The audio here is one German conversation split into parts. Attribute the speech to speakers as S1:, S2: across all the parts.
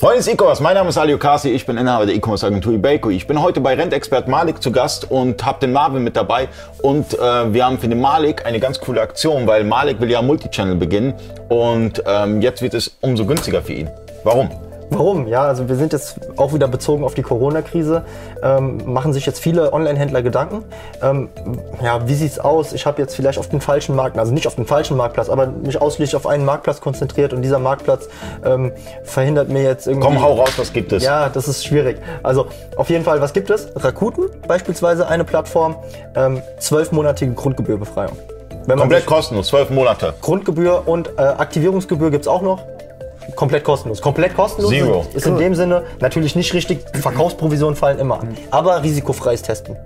S1: Freunde des E-Commerce, mein Name ist Ali Okasi, ich bin Inhaber der E-Commerce Agentur Ibeco. Ich bin heute bei Rentexpert Malik zu Gast und habe den Marvin mit dabei. Und äh, wir haben für den Malik eine ganz coole Aktion, weil Malik will ja Multichannel beginnen und ähm, jetzt wird es umso günstiger für ihn. Warum?
S2: Warum? Ja, also wir sind jetzt auch wieder bezogen auf die Corona-Krise, ähm, machen sich jetzt viele Online-Händler Gedanken. Ähm, ja, wie sieht's aus? Ich habe jetzt vielleicht auf den falschen Markt, also nicht auf den falschen Marktplatz, aber mich ausschließlich auf einen Marktplatz konzentriert und dieser Marktplatz ähm, verhindert mir jetzt irgendwie.
S1: Komm, hau raus, was gibt es?
S2: Ja, das ist schwierig. Also auf jeden Fall, was gibt es? Rakuten beispielsweise eine Plattform, ähm, zwölfmonatige Grundgebührbefreiung.
S1: Komplett kostenlos, zwölf Monate.
S2: Grundgebühr und äh, Aktivierungsgebühr gibt's auch noch komplett kostenlos. Komplett kostenlos
S1: Zero.
S2: ist in dem Sinne natürlich nicht richtig. Verkaufsprovisionen fallen immer an. Aber risikofreies Testen.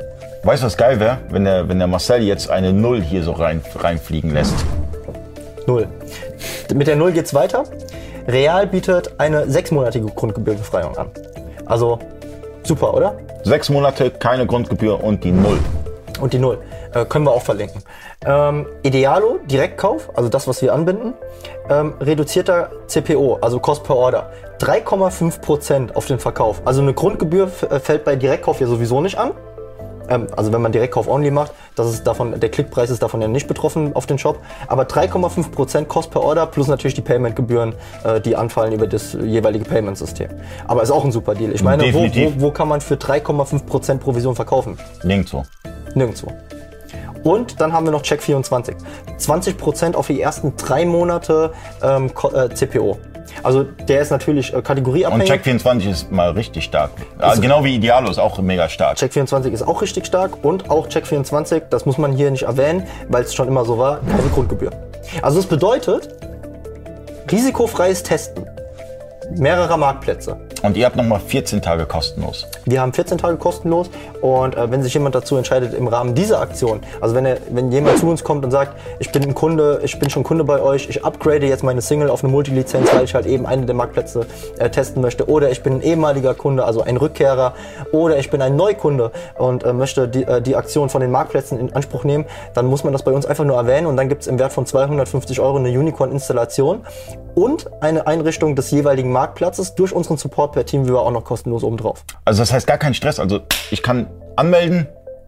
S1: Weißt du, was geil wäre, wenn der, wenn der Marcel jetzt eine Null hier so rein, reinfliegen lässt?
S2: Null. Mit der Null geht's weiter. Real bietet eine sechsmonatige Grundgebührbefreiung an. Also super, oder?
S1: Sechs Monate, keine Grundgebühr und die Null.
S2: Und die Null. Äh, können wir auch verlinken. Ähm, Idealo, Direktkauf, also das, was wir anbinden. Ähm, reduzierter CPO, also Cost per Order. 3,5% auf den Verkauf. Also eine Grundgebühr äh, fällt bei Direktkauf ja sowieso nicht an. Ähm, also wenn man Direktkauf only macht, das ist davon, der Klickpreis ist davon ja nicht betroffen auf den Shop. Aber 3,5% Cost per Order plus natürlich die Paymentgebühren, äh, die anfallen über das jeweilige Payment-System. Aber ist auch ein super Deal. Ich meine, wo, wo, wo kann man für 3,5% Provision verkaufen?
S1: Nirgendwo.
S2: Nirgendwo. Und dann haben wir noch Check24. 20% auf die ersten drei Monate ähm, äh, CPO. Also der ist natürlich äh, kategorieabhängig.
S1: Und Check24 ist mal richtig stark. Ja, genau wie Idealo ist auch mega stark.
S2: Check24 ist auch richtig stark und auch Check24, das muss man hier nicht erwähnen, weil es schon immer so war, keine Grundgebühr. Also das bedeutet, risikofreies Testen mehrerer Marktplätze.
S1: Und ihr habt nochmal 14 Tage kostenlos.
S2: Wir haben 14 Tage kostenlos und äh, wenn sich jemand dazu entscheidet im Rahmen dieser Aktion, also wenn, er, wenn jemand zu uns kommt und sagt, ich bin ein Kunde, ich bin schon Kunde bei euch, ich upgrade jetzt meine Single auf eine Multilizenz, weil ich halt eben eine der Marktplätze äh, testen möchte oder ich bin ein ehemaliger Kunde, also ein Rückkehrer oder ich bin ein Neukunde und äh, möchte die, äh, die Aktion von den Marktplätzen in Anspruch nehmen, dann muss man das bei uns einfach nur erwähnen und dann gibt es im Wert von 250 Euro eine Unicorn-Installation und eine Einrichtung des jeweiligen Marktplatzes durch unseren Support per Teamviewer auch noch kostenlos obendrauf.
S1: Also das heißt gar kein Stress. Also ich kann anmelden,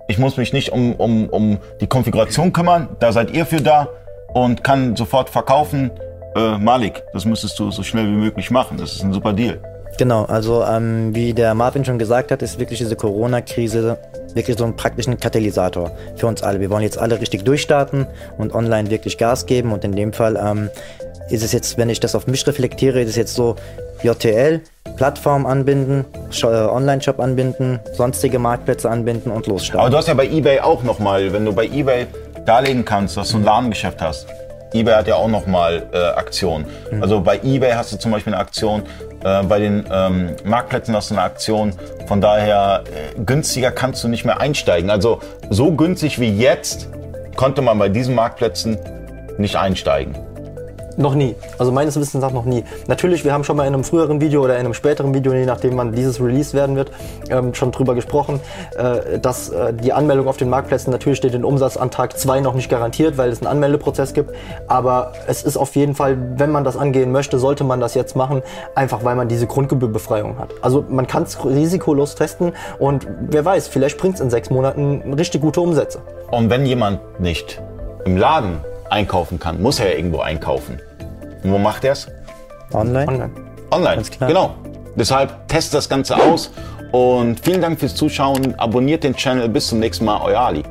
S1: ich muss mich nicht um, um, um die Konfiguration kümmern, da seid ihr für da und kann sofort verkaufen. Äh, Malik, das müsstest du so schnell wie möglich machen. Das ist ein super Deal.
S3: Genau, also ähm, wie der Marvin schon gesagt hat, ist wirklich diese Corona-Krise wirklich so ein praktischen Katalysator für uns alle. Wir wollen jetzt alle richtig durchstarten und online wirklich Gas geben und in dem Fall ähm, ist es jetzt, wenn ich das auf mich reflektiere, ist es jetzt so JTL, Plattform anbinden, äh, Online-Shop anbinden, sonstige Marktplätze anbinden und losstarten.
S1: Aber du hast ja bei eBay auch nochmal, wenn du bei eBay darlegen kannst, dass du ein Ladengeschäft hast. eBay hat ja auch nochmal äh, Aktionen. Mhm. Also bei eBay hast du zum Beispiel eine Aktion, äh, bei den ähm, Marktplätzen hast du eine Aktion. Von daher äh, günstiger kannst du nicht mehr einsteigen. Also so günstig wie jetzt konnte man bei diesen Marktplätzen nicht einsteigen.
S2: Noch nie. Also meines Wissens nach noch nie. Natürlich, wir haben schon mal in einem früheren Video oder in einem späteren Video, je nachdem wann dieses Release werden wird, ähm, schon drüber gesprochen, äh, dass äh, die Anmeldung auf den Marktplätzen natürlich steht den Umsatz an Tag 2 noch nicht garantiert, weil es einen Anmeldeprozess gibt. Aber es ist auf jeden Fall, wenn man das angehen möchte, sollte man das jetzt machen, einfach weil man diese Grundgebührbefreiung hat. Also man kann es risikolos testen und wer weiß, vielleicht bringt es in sechs Monaten richtig gute Umsätze.
S1: Und wenn jemand nicht im Laden einkaufen kann, muss er ja irgendwo einkaufen. Und wo macht er es?
S3: Online.
S2: Online.
S1: Online, genau. Deshalb testet das Ganze aus und vielen Dank fürs Zuschauen. Abonniert den Channel. Bis zum nächsten Mal. Euer Ali.